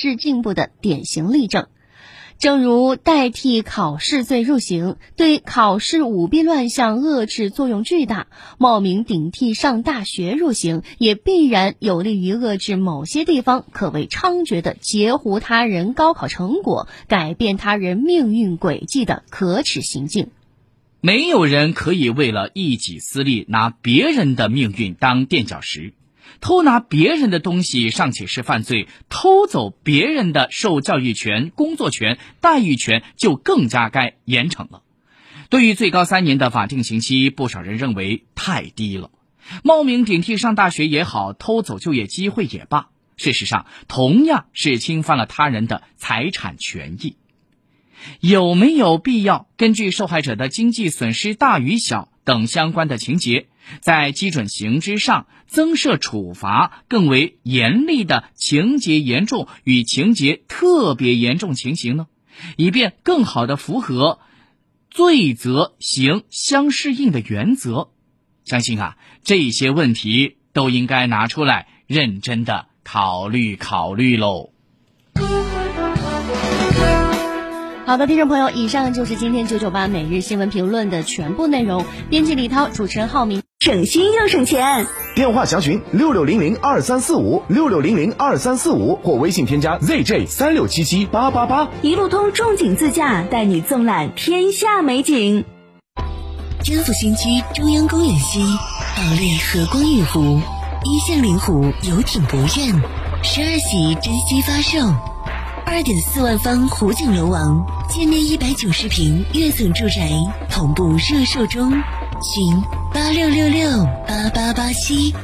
质进步的典型例证。正如代替考试罪入刑对考试舞弊乱象遏制作用巨大，冒名顶替上大学入刑也必然有利于遏制某些地方可谓猖獗的截胡他人高考成果、改变他人命运轨迹的可耻行径。没有人可以为了一己私利拿别人的命运当垫脚石。偷拿别人的东西尚且是犯罪，偷走别人的受教育权、工作权、待遇权就更加该严惩了。对于最高三年的法定刑期，不少人认为太低了。冒名顶替上大学也好，偷走就业机会也罢，事实上同样是侵犯了他人的财产权益。有没有必要根据受害者的经济损失大与小等相关的情节？在基准刑之上增设处罚更为严厉的情节严重与情节特别严重情形呢，以便更好的符合罪责刑相适应的原则。相信啊，这些问题都应该拿出来认真的考虑考虑喽。好的，听众朋友，以上就是今天九九八每日新闻评论的全部内容。编辑李涛，主持人浩明。省心又省钱，电话详询六六零零二三四五六六零零二三四五或微信添加 zj 三六七七八八八。一路通重景自驾，带你纵览天下美景。天府新区中央公园西，保利和光御湖，一线临湖游艇博苑，十二喜珍稀发售，二点四万方湖景楼王，建面一百九十平跃层住宅，同步热售中。请八六六六八八八七，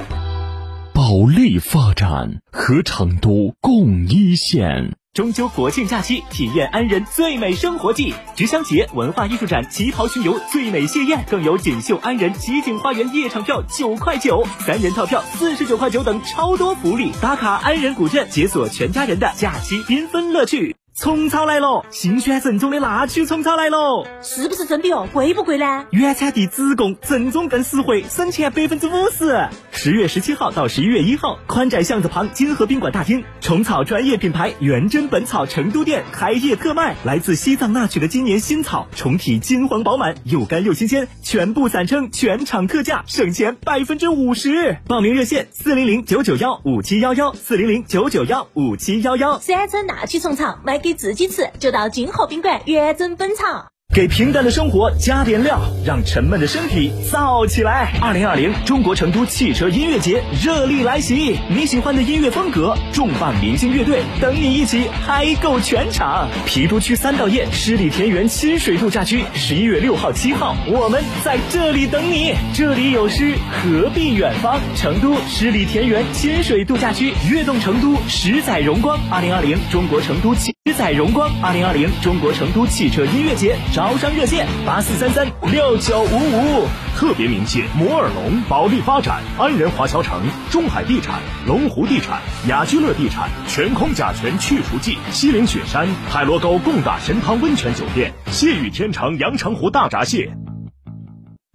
保利发展和成都共一线。中秋国庆假期，体验安仁最美生活季，菊香节文化艺术展旗袍巡游最美谢宴，更有锦绣安仁奇景花园夜场票九块九，三人套票四十九块九等超多福利。打卡安仁古镇，解锁全家人的假期缤纷乐趣。虫草来了，新鲜正宗的腊曲虫草来了，是不是真的哦？贵不贵呢？原产地直供，正宗更实惠，省钱百分之五十。十月十七号到十一月一号，宽窄巷子旁金河宾馆大厅，虫草专业品牌元真本草成都店开业特卖，来自西藏那曲的今年新草，虫体金黄饱满，又干又新鲜，全部散称全场特价，省钱百分之五十。报名热线：四零零九九幺五七幺幺，四零零九九幺五七幺幺。山珍那曲虫草买。给自己吃，就到金河宾馆元真本草。给平淡的生活加点料，让沉闷的身体燥起来。二零二零中国成都汽车音乐节热力来袭，你喜欢的音乐风格，重磅明星乐队等你一起嗨够全场。郫都区三道堰十里田园亲水度假区，十一月六号、七号，我们在这里等你。这里有诗，何必远方？成都十里田园亲水度假区，跃动成都，十载荣光。二零二零中国成都汽十载荣光。二零二零中国成都汽车音乐节。招商热线八四三三六九五五，特别鸣谢摩尔龙、保利发展、安仁华侨城、中海地产、龙湖地产、雅居乐地产、全空甲醛去除剂、西岭雪山、海螺沟贡嘎神汤温泉酒店、谢雨天成阳澄湖大闸蟹。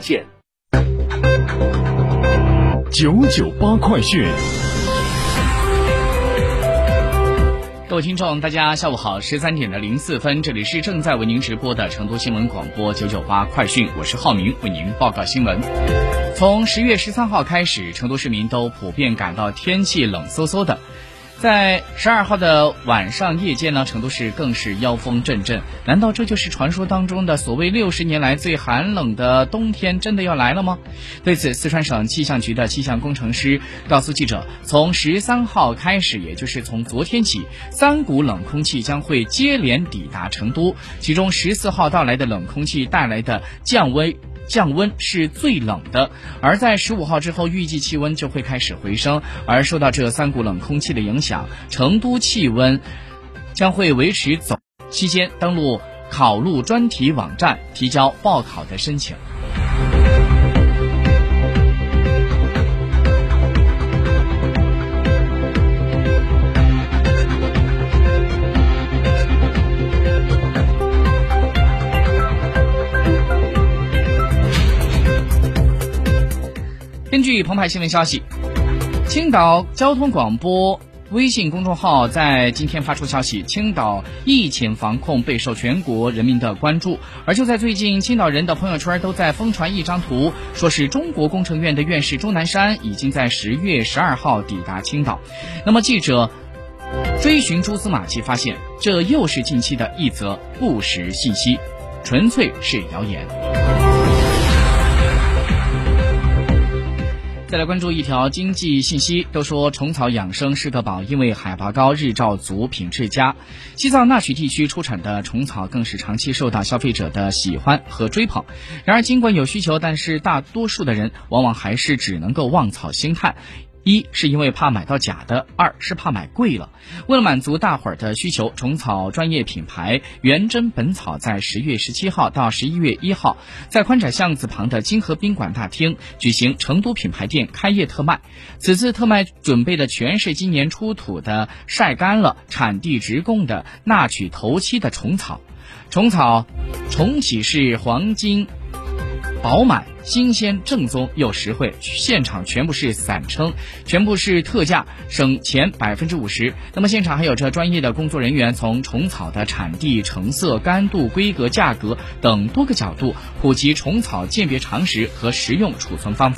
线九九八快讯，各位听众，大家下午好，十三点的零四分，这里是正在为您直播的成都新闻广播九九八快讯，我是浩明，为您报告新闻。从十月十三号开始，成都市民都普遍感到天气冷飕飕的。在十二号的晚上夜间呢，成都市更是妖风阵阵。难道这就是传说当中的所谓六十年来最寒冷的冬天真的要来了吗？对此，四川省气象局的气象工程师告诉记者，从十三号开始，也就是从昨天起，三股冷空气将会接连抵达成都，其中十四号到来的冷空气带来的降温。降温是最冷的，而在十五号之后，预计气温就会开始回升。而受到这三股冷空气的影响，成都气温将会维持走期间，登录考录专题网站提交报考的申请。根据澎湃新闻消息，青岛交通广播微信公众号在今天发出消息，青岛疫情防控备受全国人民的关注。而就在最近，青岛人的朋友圈都在疯传一张图，说是中国工程院的院士钟南山已经在十月十二号抵达青岛。那么记者追寻蛛丝马迹，发现这又是近期的一则不实信息，纯粹是谣言。再来关注一条经济信息，都说虫草养生是个宝，因为海拔高、日照足、品质佳。西藏那曲地区出产的虫草更是长期受到消费者的喜欢和追捧。然而，尽管有需求，但是大多数的人往往还是只能够望草兴叹。一是因为怕买到假的，二是怕买贵了。为了满足大伙儿的需求，虫草专业品牌元真本草在十月十七号到十一月一号，在宽窄巷子旁的金河宾馆大厅举行成都品牌店开业特卖。此次特卖准备的全是今年出土的晒干了、产地直供的纳曲头期的虫草。虫草重启是黄金。饱满、新鲜、正宗又实惠，现场全部是散称，全部是特价，省钱百分之五十。那么现场还有着专业的工作人员，从虫草的产地、成色、干度、规格、价格等多个角度普及虫草鉴别常识和食用储存方法。